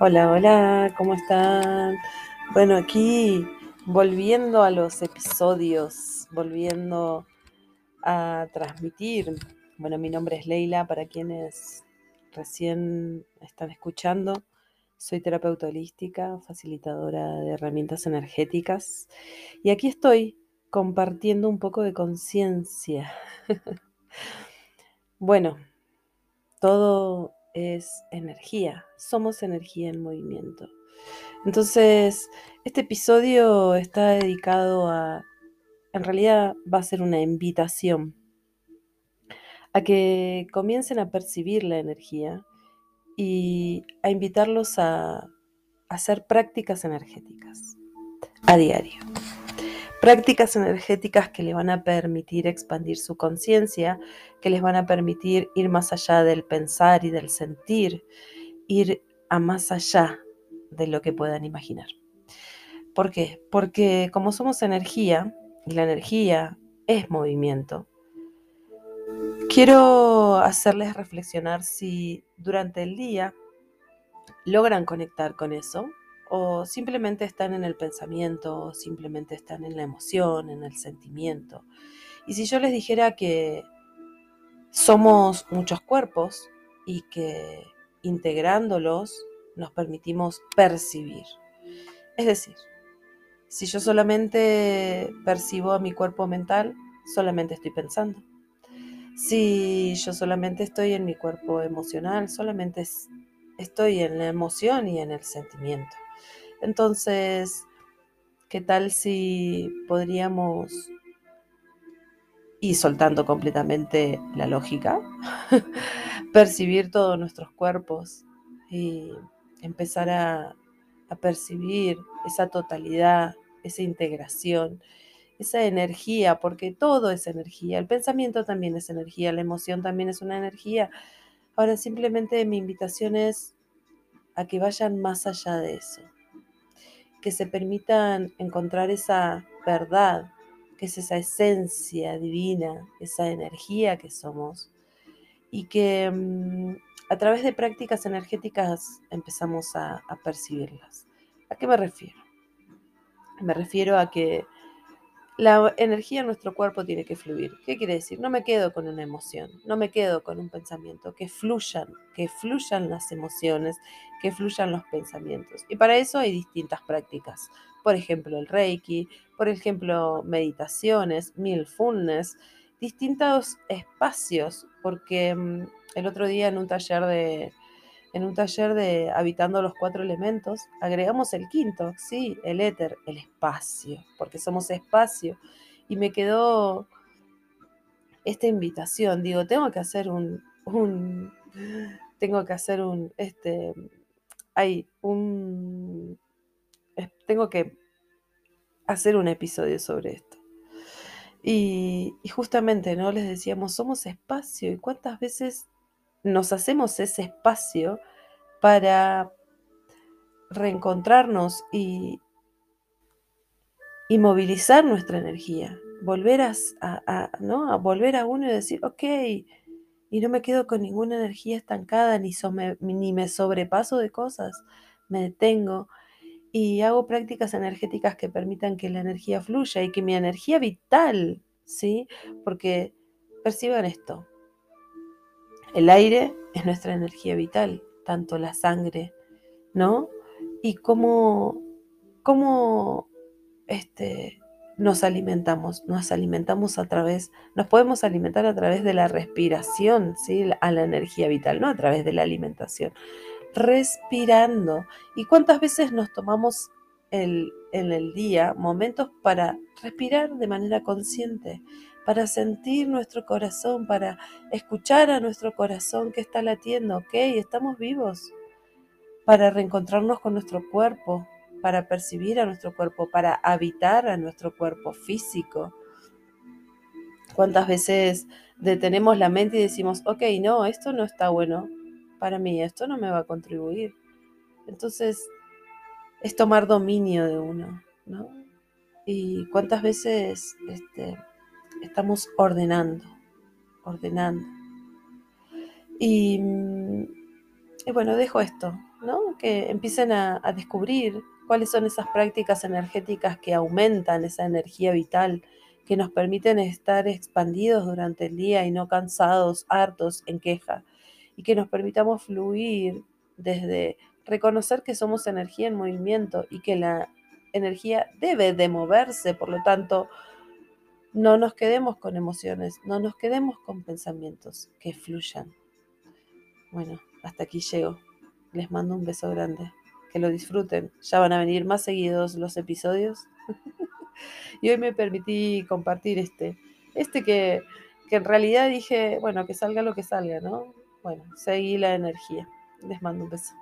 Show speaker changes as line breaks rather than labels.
Hola, hola, ¿cómo están? Bueno, aquí volviendo a los episodios, volviendo a transmitir. Bueno, mi nombre es Leila, para quienes recién están escuchando. Soy terapeuta holística, facilitadora de herramientas energéticas y aquí estoy compartiendo un poco de conciencia. bueno, todo es energía, somos energía en movimiento. Entonces, este episodio está dedicado a, en realidad va a ser una invitación a que comiencen a percibir la energía y a invitarlos a hacer prácticas energéticas a diario. Prácticas energéticas que le van a permitir expandir su conciencia, que les van a permitir ir más allá del pensar y del sentir, ir a más allá de lo que puedan imaginar. ¿Por qué? Porque como somos energía, y la energía es movimiento, quiero hacerles reflexionar si durante el día logran conectar con eso o simplemente están en el pensamiento, o simplemente están en la emoción, en el sentimiento. Y si yo les dijera que somos muchos cuerpos y que integrándolos nos permitimos percibir. Es decir, si yo solamente percibo a mi cuerpo mental, solamente estoy pensando. Si yo solamente estoy en mi cuerpo emocional, solamente estoy en la emoción y en el sentimiento. Entonces, ¿qué tal si podríamos, y soltando completamente la lógica, percibir todos nuestros cuerpos y empezar a, a percibir esa totalidad, esa integración, esa energía, porque todo es energía, el pensamiento también es energía, la emoción también es una energía. Ahora simplemente mi invitación es a que vayan más allá de eso, que se permitan encontrar esa verdad, que es esa esencia divina, esa energía que somos, y que mm, a través de prácticas energéticas empezamos a, a percibirlas. ¿A qué me refiero? Me refiero a que la energía en nuestro cuerpo tiene que fluir. ¿Qué quiere decir? No me quedo con una emoción, no me quedo con un pensamiento, que fluyan, que fluyan las emociones, que fluyan los pensamientos. Y para eso hay distintas prácticas. Por ejemplo, el Reiki, por ejemplo, meditaciones, mindfulness, distintos espacios, porque mm, el otro día en un taller de, en un taller de Habitando los Cuatro Elementos, agregamos el quinto, sí, el éter, el espacio, porque somos espacio. Y me quedó esta invitación, digo, tengo que hacer un, tengo que hacer un, este, hay un, tengo que hacer un episodio sobre esto. Y, y justamente, ¿no? Les decíamos, somos espacio y cuántas veces nos hacemos ese espacio para reencontrarnos y, y movilizar nuestra energía, volver a, ¿no? a volver a uno y decir, ok, y no me quedo con ninguna energía estancada, ni, ni me sobrepaso de cosas, me detengo y hago prácticas energéticas que permitan que la energía fluya y que mi energía vital, ¿sí? Porque perciban esto, el aire es nuestra energía vital, tanto la sangre, ¿no? Y cómo, cómo este, nos alimentamos. Nos alimentamos a través, nos podemos alimentar a través de la respiración, ¿sí? A la energía vital, no a través de la alimentación. Respirando. ¿Y cuántas veces nos tomamos el, en el día momentos para respirar de manera consciente? Para sentir nuestro corazón, para escuchar a nuestro corazón que está latiendo, ok, estamos vivos, para reencontrarnos con nuestro cuerpo, para percibir a nuestro cuerpo, para habitar a nuestro cuerpo físico. ¿Cuántas veces detenemos la mente y decimos, ok, no, esto no está bueno para mí, esto no me va a contribuir? Entonces, es tomar dominio de uno, ¿no? Y cuántas veces este, estamos ordenando, ordenando. Y, y, bueno, dejo esto, ¿no? Que empiecen a, a descubrir cuáles son esas prácticas energéticas que aumentan esa energía vital, que nos permiten estar expandidos durante el día y no cansados, hartos, en queja, y que nos permitamos fluir desde reconocer que somos energía en movimiento y que la energía debe de moverse, por lo tanto, no nos quedemos con emociones, no nos quedemos con pensamientos, que fluyan. Bueno, hasta aquí llego. Les mando un beso grande. Que lo disfruten. Ya van a venir más seguidos los episodios. y hoy me permití compartir este. Este que, que en realidad dije, bueno, que salga lo que salga, ¿no? Bueno, seguí la energía. Les mando un beso.